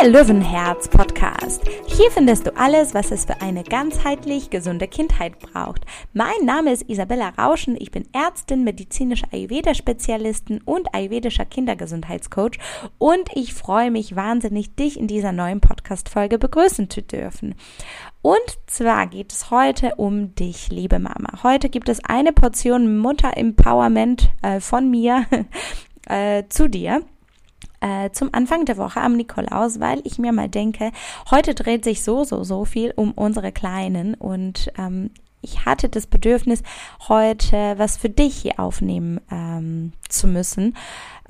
Der Löwenherz Podcast. Hier findest du alles, was es für eine ganzheitlich gesunde Kindheit braucht. Mein Name ist Isabella Rauschen. Ich bin Ärztin, medizinische Ayurveda-Spezialistin und ayurvedischer Kindergesundheitscoach. Und ich freue mich wahnsinnig, dich in dieser neuen Podcast-Folge begrüßen zu dürfen. Und zwar geht es heute um dich, liebe Mama. Heute gibt es eine Portion Mutter-Empowerment äh, von mir äh, zu dir äh, zum Anfang der Woche am Nikolaus, weil ich mir mal denke, heute dreht sich so, so, so viel um unsere Kleinen und ähm, ich hatte das Bedürfnis, heute was für dich hier aufnehmen ähm, zu müssen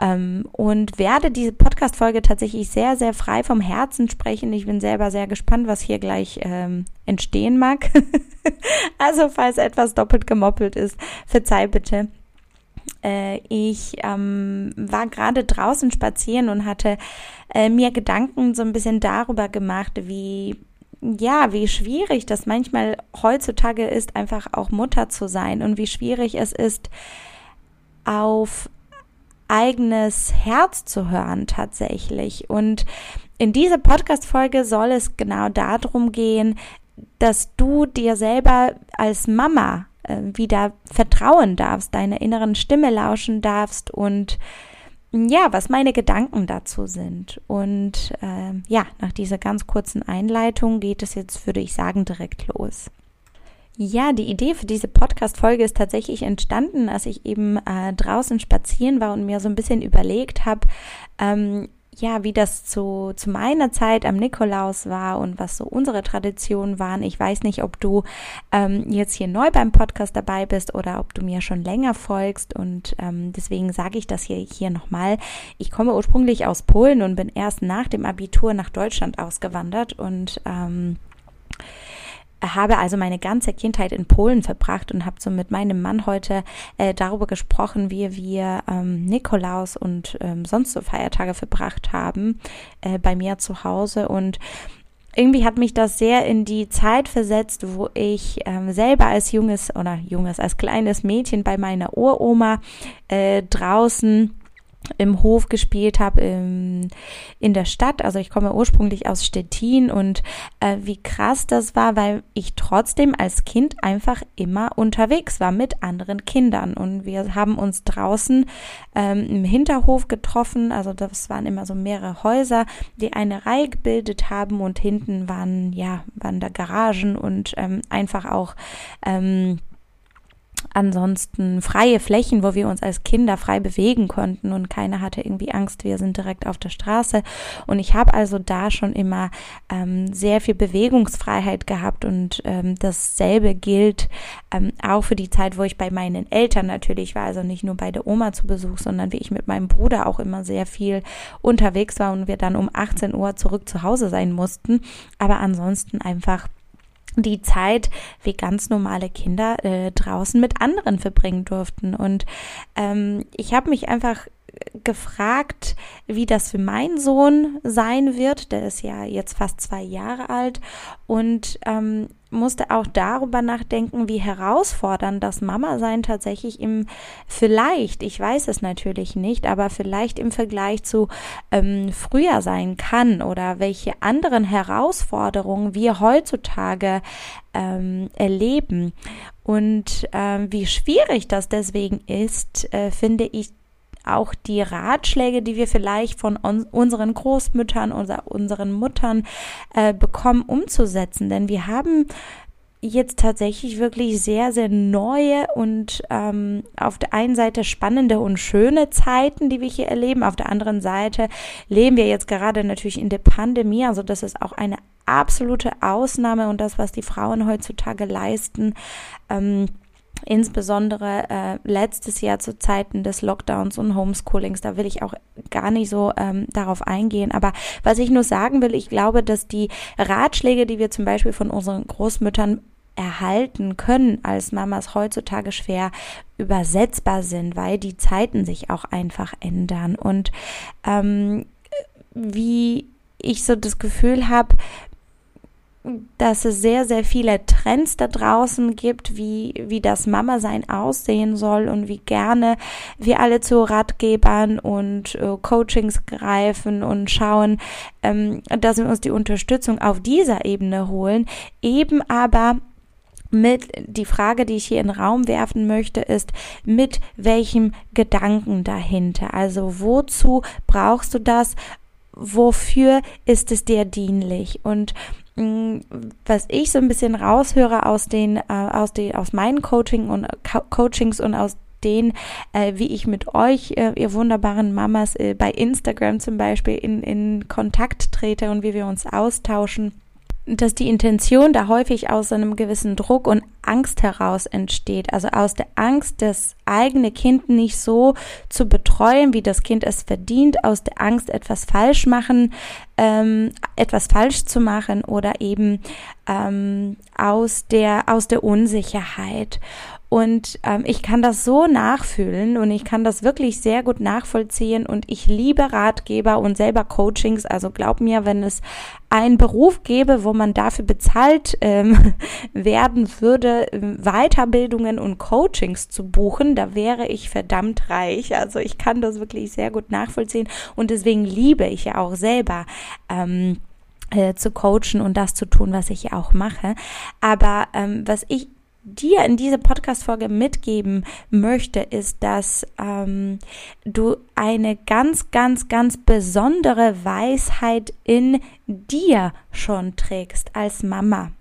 ähm, und werde diese Podcast-Folge tatsächlich sehr, sehr frei vom Herzen sprechen. Ich bin selber sehr gespannt, was hier gleich ähm, entstehen mag. also, falls etwas doppelt gemoppelt ist, verzeih bitte ich ähm, war gerade draußen spazieren und hatte äh, mir Gedanken so ein bisschen darüber gemacht, wie ja, wie schwierig das manchmal heutzutage ist, einfach auch Mutter zu sein und wie schwierig es ist, auf eigenes Herz zu hören tatsächlich. Und in dieser Podcast-Folge soll es genau darum gehen, dass du dir selber als Mama äh, wieder vertrauen darfst, deiner inneren Stimme lauschen darfst und ja, was meine Gedanken dazu sind. Und äh, ja, nach dieser ganz kurzen Einleitung geht es jetzt, würde ich sagen, direkt los. Ja, die Idee für diese Podcast-Folge ist tatsächlich entstanden, als ich eben äh, draußen spazieren war und mir so ein bisschen überlegt habe, ähm, ja, wie das zu, zu meiner Zeit am Nikolaus war und was so unsere Traditionen waren. Ich weiß nicht, ob du ähm, jetzt hier neu beim Podcast dabei bist oder ob du mir schon länger folgst und ähm, deswegen sage ich das hier, hier nochmal. Ich komme ursprünglich aus Polen und bin erst nach dem Abitur nach Deutschland ausgewandert und ähm, habe also meine ganze Kindheit in Polen verbracht und habe so mit meinem Mann heute äh, darüber gesprochen, wie wir ähm, Nikolaus und ähm, sonst so Feiertage verbracht haben äh, bei mir zu Hause. Und irgendwie hat mich das sehr in die Zeit versetzt, wo ich ähm, selber als junges oder junges, als kleines Mädchen bei meiner Uroma äh, draußen im Hof gespielt habe in, der Stadt. Also ich komme ursprünglich aus Stettin und äh, wie krass das war, weil ich trotzdem als Kind einfach immer unterwegs war mit anderen Kindern und wir haben uns draußen ähm, im Hinterhof getroffen. Also das waren immer so mehrere Häuser, die eine Reihe gebildet haben und hinten waren ja waren da Garagen und ähm, einfach auch ähm, ansonsten freie Flächen, wo wir uns als Kinder frei bewegen konnten und keiner hatte irgendwie Angst, wir sind direkt auf der Straße. Und ich habe also da schon immer ähm, sehr viel Bewegungsfreiheit gehabt und ähm, dasselbe gilt ähm, auch für die Zeit, wo ich bei meinen Eltern natürlich war, also nicht nur bei der Oma zu Besuch, sondern wie ich mit meinem Bruder auch immer sehr viel unterwegs war und wir dann um 18 Uhr zurück zu Hause sein mussten. Aber ansonsten einfach die Zeit wie ganz normale Kinder äh, draußen mit anderen verbringen durften. Und ähm, ich habe mich einfach gefragt, wie das für meinen Sohn sein wird. Der ist ja jetzt fast zwei Jahre alt und ähm, musste auch darüber nachdenken, wie herausfordernd das Mama-Sein tatsächlich im vielleicht, ich weiß es natürlich nicht, aber vielleicht im Vergleich zu ähm, früher sein kann oder welche anderen Herausforderungen wir heutzutage ähm, erleben. Und ähm, wie schwierig das deswegen ist, äh, finde ich auch die Ratschläge, die wir vielleicht von on, unseren Großmüttern oder unseren Muttern äh, bekommen, umzusetzen. Denn wir haben jetzt tatsächlich wirklich sehr, sehr neue und ähm, auf der einen Seite spannende und schöne Zeiten, die wir hier erleben. Auf der anderen Seite leben wir jetzt gerade natürlich in der Pandemie. Also das ist auch eine absolute Ausnahme und das, was die Frauen heutzutage leisten. Ähm, insbesondere äh, letztes Jahr zu Zeiten des Lockdowns und Homeschoolings, da will ich auch gar nicht so ähm, darauf eingehen. Aber was ich nur sagen will, ich glaube, dass die Ratschläge, die wir zum Beispiel von unseren Großmüttern erhalten können als Mamas heutzutage schwer übersetzbar sind, weil die Zeiten sich auch einfach ändern. Und ähm, wie ich so das Gefühl habe, dass es sehr, sehr viele Trends da draußen gibt, wie, wie das Mama-Sein aussehen soll und wie gerne wir alle zu Ratgebern und äh, Coachings greifen und schauen, ähm, dass wir uns die Unterstützung auf dieser Ebene holen, eben aber mit die Frage, die ich hier in den Raum werfen möchte, ist, mit welchem Gedanken dahinter? Also wozu brauchst du das? Wofür ist es dir dienlich? Und was ich so ein bisschen raushöre aus den, äh, aus den, aus meinen Coaching und Co Coachings und aus den, äh, wie ich mit euch, äh, ihr wunderbaren Mamas, äh, bei Instagram zum Beispiel in, in Kontakt trete und wie wir uns austauschen dass die Intention da häufig aus einem gewissen Druck und Angst heraus entsteht. Also aus der Angst, das eigene Kind nicht so zu betreuen, wie das Kind es verdient, aus der Angst, etwas falsch machen, ähm, etwas falsch zu machen oder eben ähm, aus der aus der Unsicherheit. Und ähm, ich kann das so nachfühlen und ich kann das wirklich sehr gut nachvollziehen und ich liebe Ratgeber und selber Coachings. Also glaub mir, wenn es einen Beruf gäbe, wo man dafür bezahlt ähm, werden würde, Weiterbildungen und Coachings zu buchen, da wäre ich verdammt reich. Also ich kann das wirklich sehr gut nachvollziehen und deswegen liebe ich ja auch selber. Ähm, äh, zu coachen und das zu tun, was ich auch mache. Aber ähm, was ich dir in dieser Podcast-Folge mitgeben möchte, ist, dass ähm, du eine ganz, ganz, ganz besondere Weisheit in dir schon trägst als Mama.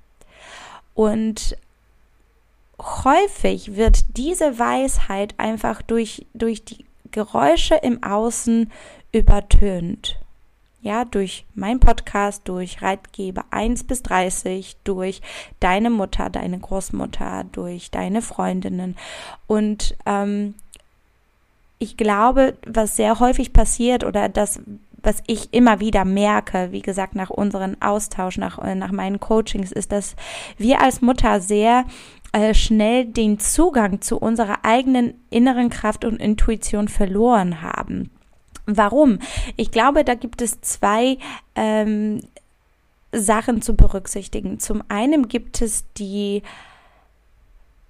Und häufig wird diese Weisheit einfach durch, durch die Geräusche im Außen übertönt ja, durch mein Podcast, durch Ratgeber 1 bis 30, durch deine Mutter, deine Großmutter, durch deine Freundinnen. Und ähm, ich glaube, was sehr häufig passiert oder das, was ich immer wieder merke, wie gesagt, nach unserem Austausch, nach, äh, nach meinen Coachings, ist, dass wir als Mutter sehr äh, schnell den Zugang zu unserer eigenen inneren Kraft und Intuition verloren haben. Warum? Ich glaube, da gibt es zwei ähm, Sachen zu berücksichtigen. Zum einen gibt es die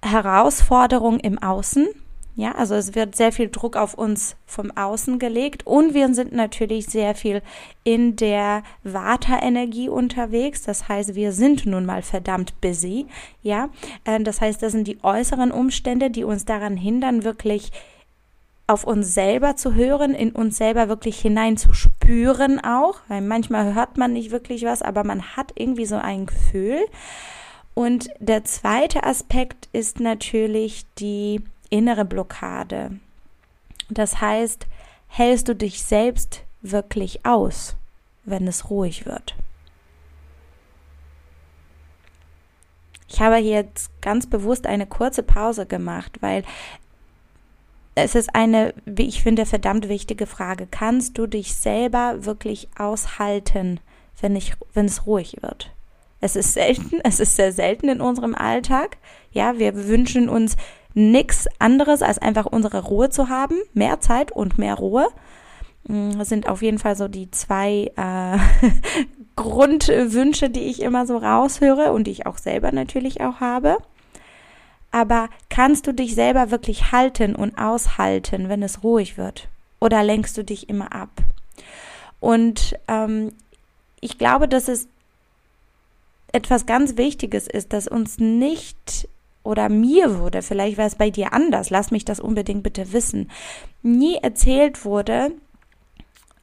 Herausforderung im Außen. Ja, also es wird sehr viel Druck auf uns vom Außen gelegt und wir sind natürlich sehr viel in der Vata-Energie unterwegs. Das heißt, wir sind nun mal verdammt busy. Ja, äh, das heißt, das sind die äußeren Umstände, die uns daran hindern, wirklich auf uns selber zu hören, in uns selber wirklich hineinzuspüren auch, weil manchmal hört man nicht wirklich was, aber man hat irgendwie so ein Gefühl. Und der zweite Aspekt ist natürlich die innere Blockade. Das heißt, hältst du dich selbst wirklich aus, wenn es ruhig wird? Ich habe hier jetzt ganz bewusst eine kurze Pause gemacht, weil es ist eine, wie ich finde, verdammt wichtige Frage. Kannst du dich selber wirklich aushalten, wenn, ich, wenn es ruhig wird? Es ist selten, es ist sehr selten in unserem Alltag. Ja, wir wünschen uns nichts anderes, als einfach unsere Ruhe zu haben. Mehr Zeit und mehr Ruhe. Mm, das sind auf jeden Fall so die zwei äh, Grundwünsche, die ich immer so raushöre und die ich auch selber natürlich auch habe aber kannst du dich selber wirklich halten und aushalten, wenn es ruhig wird? Oder lenkst du dich immer ab? Und ähm, ich glaube, dass es etwas ganz Wichtiges ist, dass uns nicht oder mir wurde, vielleicht war es bei dir anders, lass mich das unbedingt bitte wissen, nie erzählt wurde,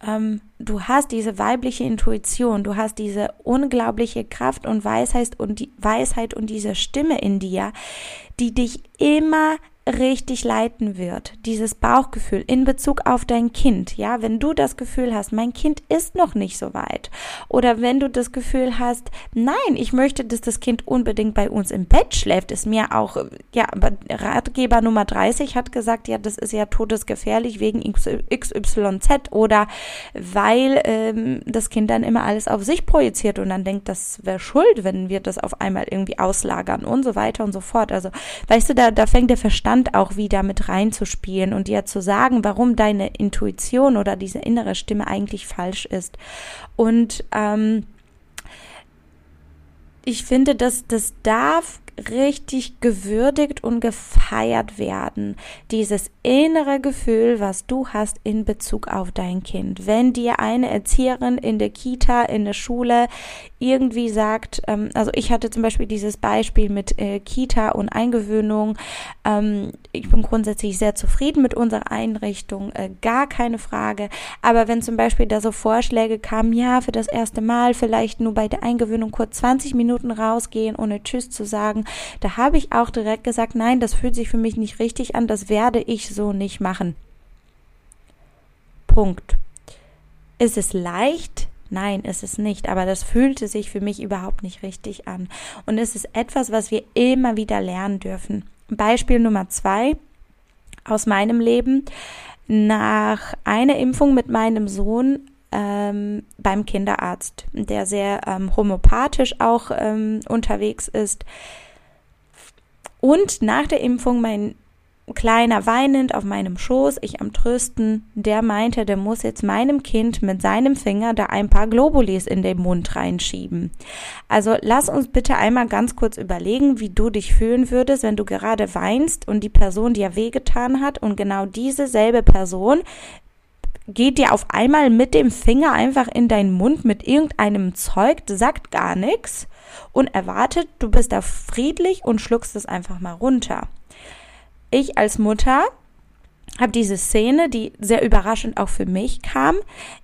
ähm, du hast diese weibliche Intuition, du hast diese unglaubliche Kraft und Weisheit und die Weisheit und diese Stimme in dir, die dich immer richtig leiten wird, dieses Bauchgefühl in Bezug auf dein Kind, ja, wenn du das Gefühl hast, mein Kind ist noch nicht so weit. Oder wenn du das Gefühl hast, nein, ich möchte, dass das Kind unbedingt bei uns im Bett schläft, ist mir auch, ja, Ratgeber Nummer 30 hat gesagt, ja, das ist ja todesgefährlich wegen XYZ oder weil ähm, das Kind dann immer alles auf sich projiziert und dann denkt, das wäre schuld, wenn wir das auf einmal irgendwie auslagern und so weiter und so fort. Also, weißt du, da, da fängt der Verstand Verstand auch wieder mit reinzuspielen und dir zu sagen, warum deine Intuition oder diese innere Stimme eigentlich falsch ist. Und ähm, ich finde, dass das darf richtig gewürdigt und gefeiert werden. Dieses innere Gefühl, was du hast in Bezug auf dein Kind. Wenn dir eine Erzieherin in der Kita, in der Schule irgendwie sagt, ähm, also ich hatte zum Beispiel dieses Beispiel mit äh, Kita und Eingewöhnung. Ähm, ich bin grundsätzlich sehr zufrieden mit unserer Einrichtung, äh, gar keine Frage. Aber wenn zum Beispiel da so Vorschläge kamen, ja, für das erste Mal vielleicht nur bei der Eingewöhnung kurz 20 Minuten rausgehen, ohne Tschüss zu sagen, da habe ich auch direkt gesagt, nein, das fühlt sich für mich nicht richtig an, das werde ich so nicht machen. Punkt. Ist es leicht? Nein, ist es nicht, aber das fühlte sich für mich überhaupt nicht richtig an. Und es ist etwas, was wir immer wieder lernen dürfen. Beispiel Nummer zwei aus meinem Leben. Nach einer Impfung mit meinem Sohn ähm, beim Kinderarzt, der sehr ähm, homöopathisch auch ähm, unterwegs ist, und nach der Impfung mein Kleiner weinend auf meinem Schoß, ich am Trösten, der meinte, der muss jetzt meinem Kind mit seinem Finger da ein paar Globulis in den Mund reinschieben. Also lass uns bitte einmal ganz kurz überlegen, wie du dich fühlen würdest, wenn du gerade weinst und die Person dir wehgetan hat und genau diese selbe Person geht dir auf einmal mit dem Finger einfach in deinen Mund mit irgendeinem Zeug, sagt gar nichts und erwartet, du bist da friedlich und schluckst es einfach mal runter. Ich als Mutter habe diese Szene, die sehr überraschend auch für mich kam,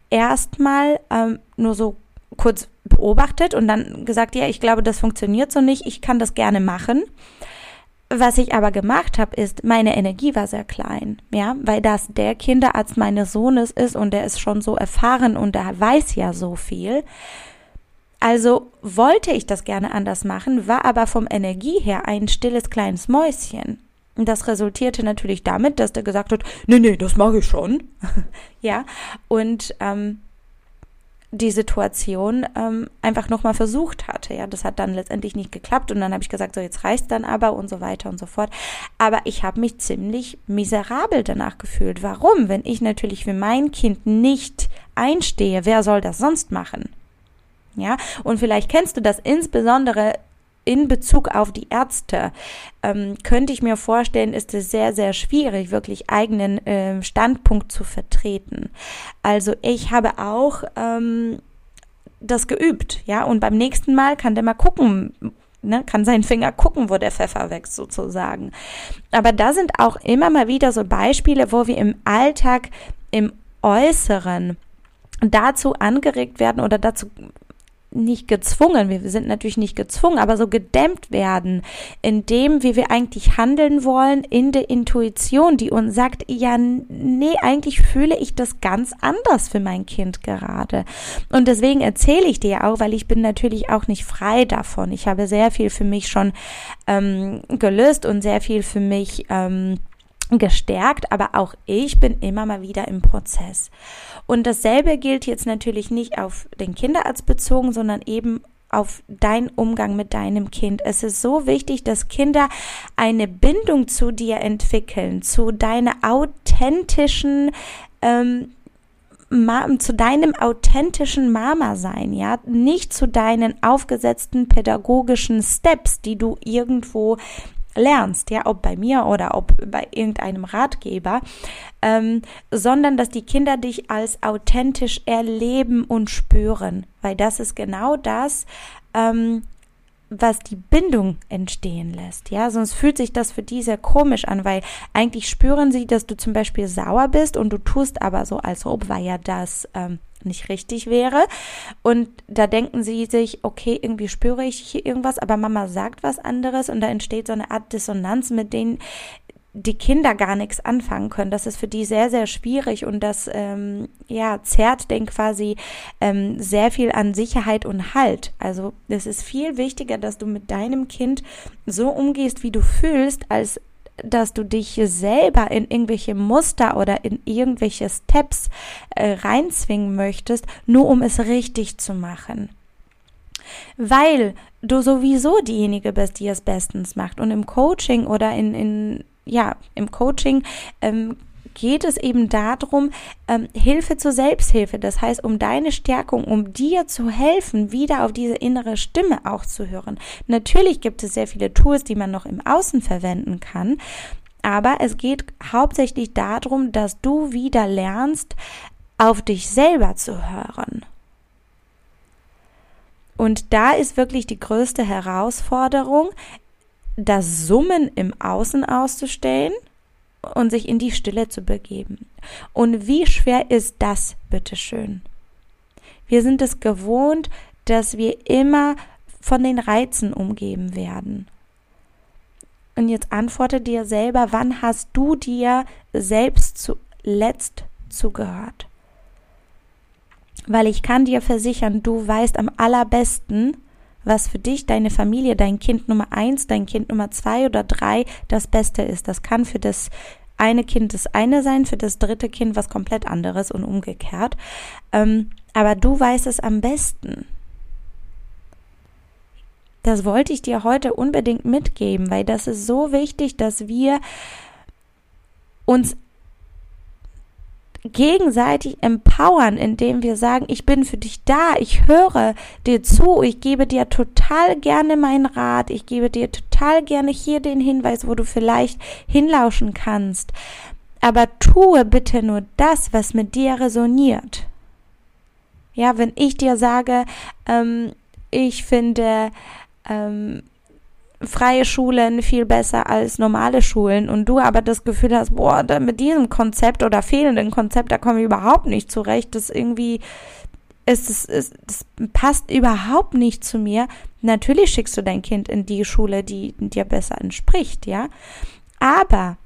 erstmal ähm, nur so kurz beobachtet und dann gesagt, ja, ich glaube, das funktioniert so nicht, ich kann das gerne machen. Was ich aber gemacht habe, ist, meine Energie war sehr klein, ja, weil das der Kinderarzt meines Sohnes ist und der ist schon so erfahren und der weiß ja so viel. Also wollte ich das gerne anders machen, war aber vom Energie her ein stilles kleines Mäuschen. Und das resultierte natürlich damit, dass der gesagt hat, nee, nee, das mache ich schon. ja, und ähm, die Situation ähm, einfach nochmal versucht hatte. Ja, das hat dann letztendlich nicht geklappt und dann habe ich gesagt, so jetzt reißt dann aber und so weiter und so fort. Aber ich habe mich ziemlich miserabel danach gefühlt. Warum? Wenn ich natürlich für mein Kind nicht einstehe, wer soll das sonst machen? Ja, und vielleicht kennst du das insbesondere in Bezug auf die Ärzte ähm, könnte ich mir vorstellen, ist es sehr, sehr schwierig, wirklich eigenen äh, Standpunkt zu vertreten. Also ich habe auch ähm, das geübt, ja, und beim nächsten Mal kann der mal gucken, ne, kann seinen Finger gucken, wo der Pfeffer wächst sozusagen. Aber da sind auch immer mal wieder so Beispiele, wo wir im Alltag, im Äußeren dazu angeregt werden oder dazu nicht gezwungen, wir sind natürlich nicht gezwungen, aber so gedämmt werden, in dem, wie wir eigentlich handeln wollen, in der Intuition, die uns sagt, ja, nee, eigentlich fühle ich das ganz anders für mein Kind gerade. Und deswegen erzähle ich dir auch, weil ich bin natürlich auch nicht frei davon. Ich habe sehr viel für mich schon ähm, gelöst und sehr viel für mich ähm, gestärkt, aber auch ich bin immer mal wieder im Prozess. Und dasselbe gilt jetzt natürlich nicht auf den Kinderarzt bezogen, sondern eben auf deinen Umgang mit deinem Kind. Es ist so wichtig, dass Kinder eine Bindung zu dir entwickeln, zu deiner authentischen ähm, zu deinem authentischen Mama sein, ja, nicht zu deinen aufgesetzten pädagogischen Steps, die du irgendwo lernst, ja, ob bei mir oder ob bei irgendeinem Ratgeber, ähm, sondern dass die Kinder dich als authentisch erleben und spüren, weil das ist genau das, ähm, was die Bindung entstehen lässt. Ja, sonst fühlt sich das für die sehr komisch an, weil eigentlich spüren sie, dass du zum Beispiel sauer bist und du tust aber so, als ob war ja das ähm, nicht richtig wäre. Und da denken sie sich, okay, irgendwie spüre ich hier irgendwas, aber Mama sagt was anderes und da entsteht so eine Art Dissonanz, mit denen die Kinder gar nichts anfangen können. Das ist für die sehr, sehr schwierig und das ähm, ja, zerrt den quasi ähm, sehr viel an Sicherheit und Halt. Also es ist viel wichtiger, dass du mit deinem Kind so umgehst, wie du fühlst, als dass du dich selber in irgendwelche Muster oder in irgendwelche Steps äh, reinzwingen möchtest, nur um es richtig zu machen. Weil du sowieso diejenige bist, die es bestens macht. Und im Coaching oder in, in ja, im Coaching ähm, geht es eben darum, ähm, Hilfe zur Selbsthilfe. Das heißt, um deine Stärkung, um dir zu helfen, wieder auf diese innere Stimme auch zu hören. Natürlich gibt es sehr viele Tools, die man noch im Außen verwenden kann. Aber es geht hauptsächlich darum, dass du wieder lernst, auf dich selber zu hören. Und da ist wirklich die größte Herausforderung, das Summen im Außen auszustellen und sich in die Stille zu begeben. Und wie schwer ist das, bitteschön? Wir sind es gewohnt, dass wir immer von den Reizen umgeben werden. Und jetzt antworte dir selber, wann hast du dir selbst zuletzt zugehört? Weil ich kann dir versichern, du weißt am allerbesten, was für dich, deine Familie, dein Kind Nummer eins, dein Kind Nummer zwei oder drei das Beste ist. Das kann für das eine Kind das eine sein, für das dritte Kind was komplett anderes und umgekehrt. Ähm, aber du weißt es am besten. Das wollte ich dir heute unbedingt mitgeben, weil das ist so wichtig, dass wir uns gegenseitig empowern, indem wir sagen, ich bin für dich da, ich höre dir zu, ich gebe dir total gerne meinen Rat, ich gebe dir total gerne hier den Hinweis, wo du vielleicht hinlauschen kannst. Aber tue bitte nur das, was mit dir resoniert. Ja, wenn ich dir sage, ähm, ich finde, ähm, freie Schulen viel besser als normale Schulen und du aber das Gefühl hast, boah, mit diesem Konzept oder fehlenden Konzept, da komme ich überhaupt nicht zurecht, das irgendwie ist es, ist, das passt überhaupt nicht zu mir. Natürlich schickst du dein Kind in die Schule, die dir besser entspricht, ja. Aber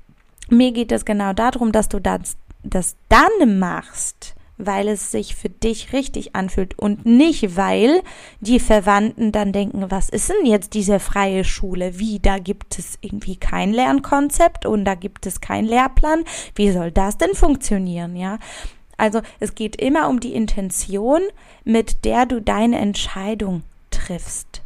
mir geht es genau darum, dass du das, das dann machst, weil es sich für dich richtig anfühlt und nicht, weil die Verwandten dann denken, was ist denn jetzt diese freie Schule? Wie, da gibt es irgendwie kein Lernkonzept und da gibt es keinen Lehrplan. Wie soll das denn funktionieren, ja? Also es geht immer um die Intention, mit der du deine Entscheidung triffst.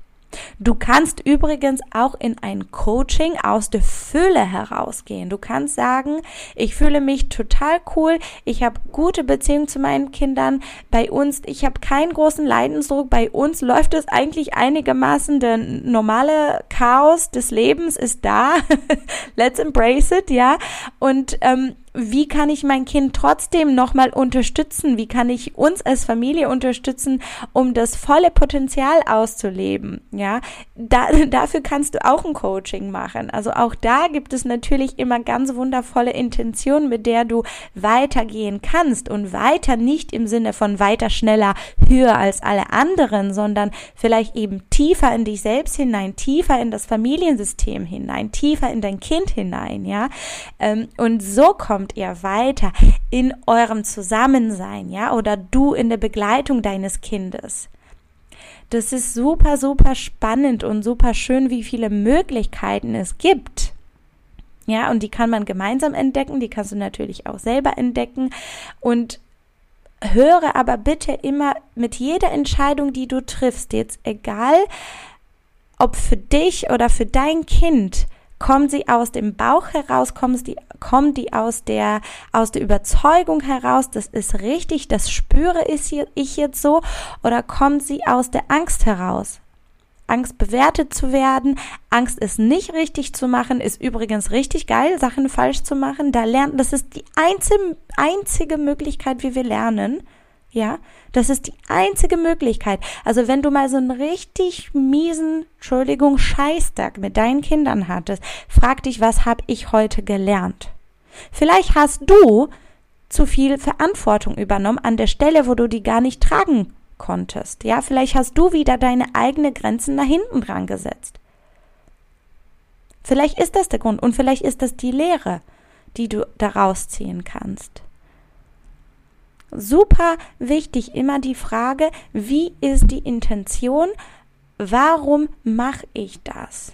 Du kannst übrigens auch in ein Coaching aus der Fülle herausgehen. Du kannst sagen, ich fühle mich total cool, ich habe gute Beziehungen zu meinen Kindern, bei uns, ich habe keinen großen Leidensdruck, bei uns läuft es eigentlich einigermaßen, der normale Chaos des Lebens ist da. Let's embrace it, ja. Und ähm, wie kann ich mein Kind trotzdem nochmal unterstützen? Wie kann ich uns als Familie unterstützen, um das volle Potenzial auszuleben? Ja, da, dafür kannst du auch ein Coaching machen. Also auch da gibt es natürlich immer ganz wundervolle Intentionen, mit der du weitergehen kannst und weiter nicht im Sinne von weiter, schneller, höher als alle anderen, sondern vielleicht eben tiefer in dich selbst hinein, tiefer in das Familiensystem hinein, tiefer in dein Kind hinein, ja. Ähm, und so kommt kommt ihr weiter in eurem Zusammensein, ja, oder du in der Begleitung deines Kindes. Das ist super, super spannend und super schön, wie viele Möglichkeiten es gibt. Ja, und die kann man gemeinsam entdecken, die kannst du natürlich auch selber entdecken und höre aber bitte immer mit jeder Entscheidung, die du triffst, jetzt egal, ob für dich oder für dein Kind, Kommt sie aus dem Bauch heraus? Kommt die, kommt die aus der, aus der Überzeugung heraus? Das ist richtig, das spüre ich jetzt so? Oder kommt sie aus der Angst heraus? Angst bewertet zu werden, Angst es nicht richtig zu machen, ist übrigens richtig geil, Sachen falsch zu machen. Da lernt, das ist die einzige, einzige Möglichkeit, wie wir lernen. Ja, das ist die einzige Möglichkeit. Also wenn du mal so einen richtig miesen, Entschuldigung, Scheißtag mit deinen Kindern hattest, frag dich, was habe ich heute gelernt? Vielleicht hast du zu viel Verantwortung übernommen an der Stelle, wo du die gar nicht tragen konntest. Ja, vielleicht hast du wieder deine eigenen Grenzen nach hinten dran gesetzt. Vielleicht ist das der Grund und vielleicht ist das die Lehre, die du daraus ziehen kannst super wichtig immer die Frage, wie ist die Intention? Warum mache ich das?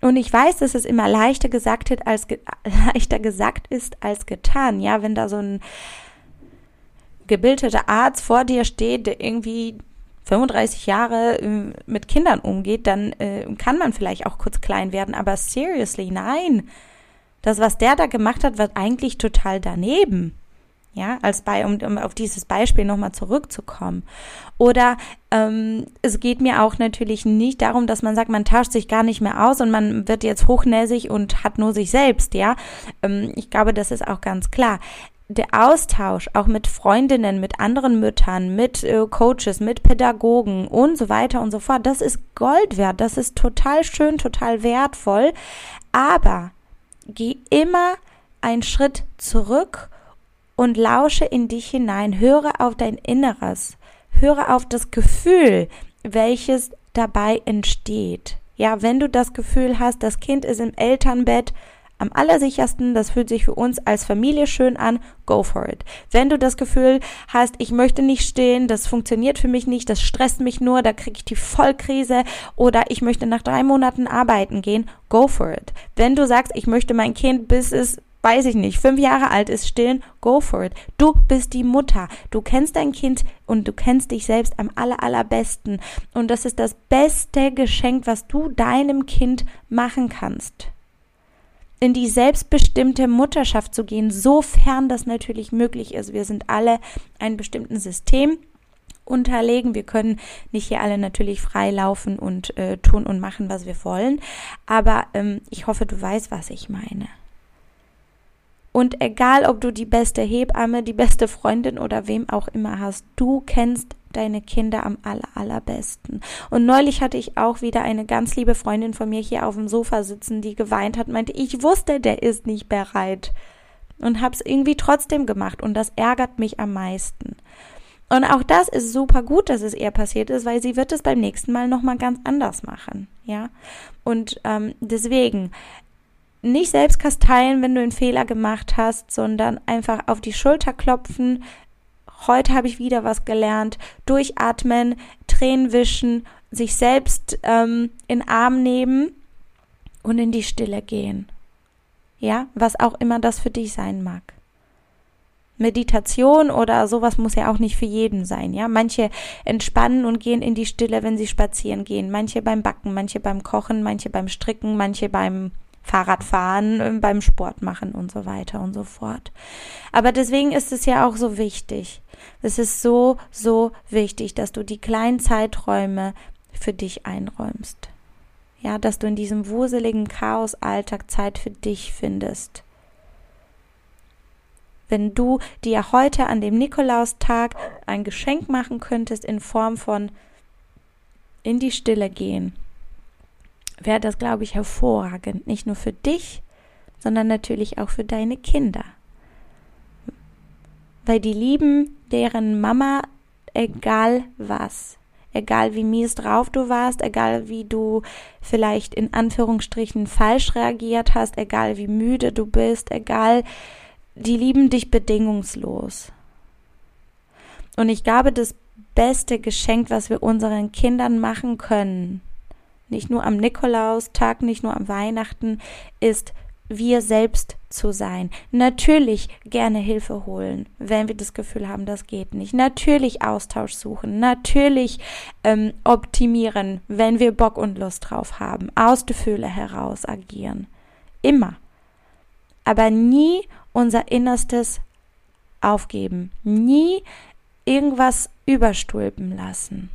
Und ich weiß, dass es immer leichter gesagt, hat als leichter gesagt ist als getan. Ja, wenn da so ein gebildeter Arzt vor dir steht, der irgendwie 35 Jahre äh, mit Kindern umgeht, dann äh, kann man vielleicht auch kurz klein werden. Aber seriously, nein. Das, was der da gemacht hat, war eigentlich total daneben. Ja, als bei, um, um auf dieses Beispiel nochmal zurückzukommen. Oder ähm, es geht mir auch natürlich nicht darum, dass man sagt, man tauscht sich gar nicht mehr aus und man wird jetzt hochnäsig und hat nur sich selbst, ja. Ähm, ich glaube, das ist auch ganz klar der Austausch auch mit Freundinnen, mit anderen Müttern, mit äh, Coaches, mit Pädagogen und so weiter und so fort, das ist Gold wert, das ist total schön, total wertvoll, aber geh immer einen Schritt zurück und lausche in dich hinein, höre auf dein Inneres, höre auf das Gefühl, welches dabei entsteht. Ja, wenn du das Gefühl hast, das Kind ist im Elternbett, am allersichersten, das fühlt sich für uns als Familie schön an, go for it. Wenn du das Gefühl hast, ich möchte nicht stehen, das funktioniert für mich nicht, das stresst mich nur, da kriege ich die Vollkrise oder ich möchte nach drei Monaten arbeiten gehen, go for it. Wenn du sagst, ich möchte mein Kind bis es weiß ich nicht, fünf Jahre alt ist, stillen, go for it. Du bist die Mutter. Du kennst dein Kind und du kennst dich selbst am aller, allerbesten. Und das ist das beste Geschenk, was du deinem Kind machen kannst in die selbstbestimmte Mutterschaft zu gehen, sofern das natürlich möglich ist. Wir sind alle einem bestimmten System unterlegen. Wir können nicht hier alle natürlich frei laufen und äh, tun und machen, was wir wollen. Aber ähm, ich hoffe, du weißt, was ich meine. Und egal, ob du die beste Hebamme, die beste Freundin oder wem auch immer hast, du kennst deine Kinder am aller, allerbesten. Und neulich hatte ich auch wieder eine ganz liebe Freundin von mir hier auf dem Sofa sitzen, die geweint hat, meinte, ich wusste, der ist nicht bereit. Und hab's irgendwie trotzdem gemacht. Und das ärgert mich am meisten. Und auch das ist super gut, dass es ihr passiert ist, weil sie wird es beim nächsten Mal nochmal ganz anders machen. Ja. Und ähm, deswegen, nicht selbst kasteien, wenn du einen Fehler gemacht hast, sondern einfach auf die Schulter klopfen, heute habe ich wieder was gelernt, durchatmen, Tränen wischen, sich selbst ähm, in Arm nehmen und in die Stille gehen. Ja, was auch immer das für dich sein mag. Meditation oder sowas muss ja auch nicht für jeden sein, ja. Manche entspannen und gehen in die Stille, wenn sie spazieren gehen. Manche beim Backen, manche beim Kochen, manche beim Stricken, manche beim Fahrradfahren, äh, beim Sport machen und so weiter und so fort. Aber deswegen ist es ja auch so wichtig. Es ist so, so wichtig, dass du die kleinen Zeiträume für dich einräumst. Ja, dass du in diesem wuseligen Chaos-Alltag Zeit für dich findest. Wenn du dir heute an dem Nikolaustag ein Geschenk machen könntest in Form von in die Stille gehen, wäre das, glaube ich, hervorragend. Nicht nur für dich, sondern natürlich auch für deine Kinder. Weil die lieben deren Mama, egal was. Egal wie mies drauf du warst, egal wie du vielleicht in Anführungsstrichen falsch reagiert hast, egal wie müde du bist, egal, die lieben dich bedingungslos. Und ich glaube, das beste Geschenk, was wir unseren Kindern machen können, nicht nur am Nikolaustag, nicht nur am Weihnachten, ist wir selbst zu sein. Natürlich gerne Hilfe holen, wenn wir das Gefühl haben, das geht nicht. Natürlich Austausch suchen. Natürlich ähm, optimieren, wenn wir Bock und Lust drauf haben. Aus der Fühle heraus agieren. Immer. Aber nie unser Innerstes aufgeben. Nie irgendwas überstülpen lassen.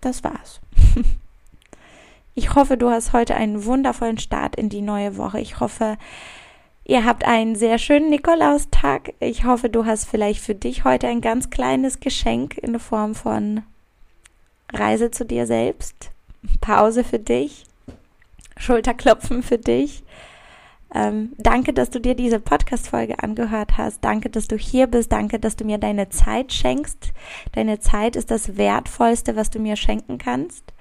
Das war's. Ich hoffe, du hast heute einen wundervollen Start in die neue Woche. Ich hoffe, ihr habt einen sehr schönen Nikolaustag. Ich hoffe, du hast vielleicht für dich heute ein ganz kleines Geschenk in der Form von Reise zu dir selbst, Pause für dich, Schulterklopfen für dich. Ähm, danke, dass du dir diese Podcast-Folge angehört hast. Danke, dass du hier bist. Danke, dass du mir deine Zeit schenkst. Deine Zeit ist das Wertvollste, was du mir schenken kannst.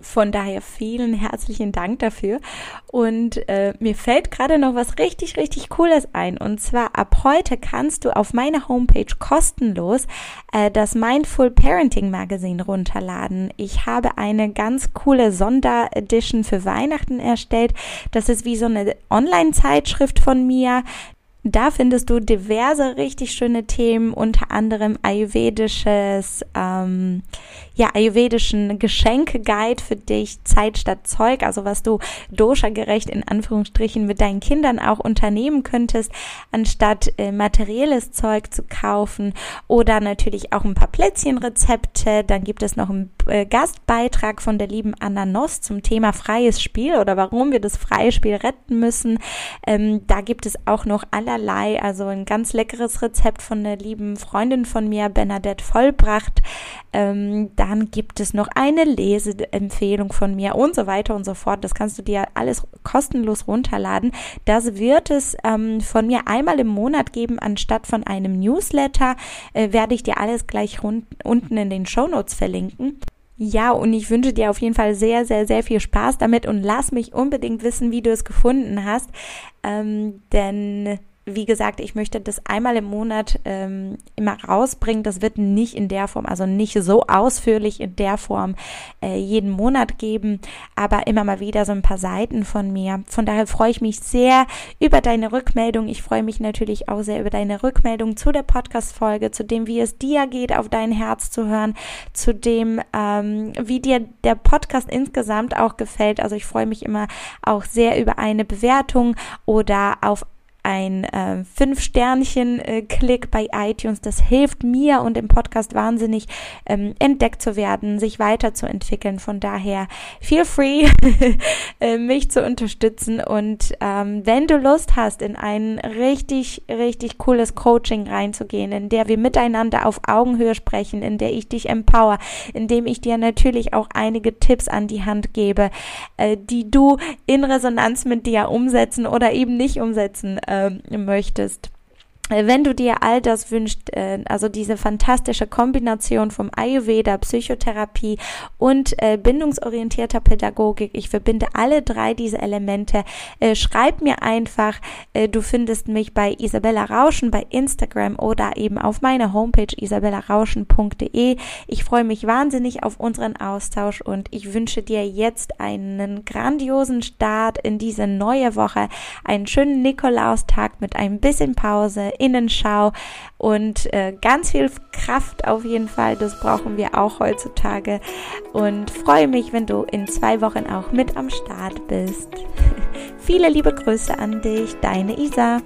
Von daher vielen herzlichen Dank dafür. Und äh, mir fällt gerade noch was richtig, richtig Cooles ein. Und zwar ab heute kannst du auf meiner Homepage kostenlos äh, das Mindful Parenting Magazine runterladen. Ich habe eine ganz coole Sonderedition für Weihnachten erstellt. Das ist wie so eine Online-Zeitschrift von mir. Da findest du diverse richtig schöne Themen, unter anderem ayurvedisches, ähm, ja, ayurvedischen Geschenke-Guide für dich, Zeit statt Zeug, also was du dosha-gerecht in Anführungsstrichen mit deinen Kindern auch unternehmen könntest, anstatt äh, materielles Zeug zu kaufen oder natürlich auch ein paar Plätzchenrezepte. Dann gibt es noch einen äh, Gastbeitrag von der lieben Anna Noss zum Thema freies Spiel oder warum wir das freie Spiel retten müssen. Ähm, da gibt es auch noch allerlei, also ein ganz leckeres Rezept von der lieben Freundin von mir, Bernadette Vollbracht. Ähm, dann gibt es noch eine Leseempfehlung von mir und so weiter und so fort. Das kannst du dir alles kostenlos runterladen. Das wird es ähm, von mir einmal im Monat geben, anstatt von einem Newsletter. Äh, werde ich dir alles gleich unten in den Show verlinken. Ja, und ich wünsche dir auf jeden Fall sehr, sehr, sehr viel Spaß damit und lass mich unbedingt wissen, wie du es gefunden hast. Ähm, denn wie gesagt, ich möchte das einmal im Monat ähm, immer rausbringen. Das wird nicht in der Form, also nicht so ausführlich in der Form äh, jeden Monat geben, aber immer mal wieder so ein paar Seiten von mir. Von daher freue ich mich sehr über deine Rückmeldung. Ich freue mich natürlich auch sehr über deine Rückmeldung zu der Podcast-Folge, zu dem, wie es dir geht, auf dein Herz zu hören, zu dem, ähm, wie dir der Podcast insgesamt auch gefällt. Also ich freue mich immer auch sehr über eine Bewertung oder auf ein äh, Fünf-Sternchen-Klick äh, bei iTunes. Das hilft mir und im Podcast wahnsinnig ähm, entdeckt zu werden, sich weiterzuentwickeln. Von daher feel free, äh, mich zu unterstützen. Und ähm, wenn du Lust hast, in ein richtig, richtig cooles Coaching reinzugehen, in der wir miteinander auf Augenhöhe sprechen, in der ich dich empower, in dem ich dir natürlich auch einige Tipps an die Hand gebe, äh, die du in Resonanz mit dir umsetzen oder eben nicht umsetzen äh, möchtest. Äh, wenn du dir all das wünschst, äh, also diese fantastische Kombination vom Ayurveda, Psychotherapie und äh, bindungsorientierter Pädagogik, ich verbinde alle drei diese Elemente, schreib mir einfach, du findest mich bei Isabella Rauschen bei Instagram oder eben auf meiner Homepage isabellarauschen.de. Ich freue mich wahnsinnig auf unseren Austausch und ich wünsche dir jetzt einen grandiosen Start in diese neue Woche, einen schönen Nikolaustag mit ein bisschen Pause Innenschau und äh, ganz viel Kraft auf jeden Fall. Das brauchen wir auch heutzutage. Und freue mich, wenn du in zwei Wochen auch mit am Start bist. Viele liebe Grüße an dich, deine Isa.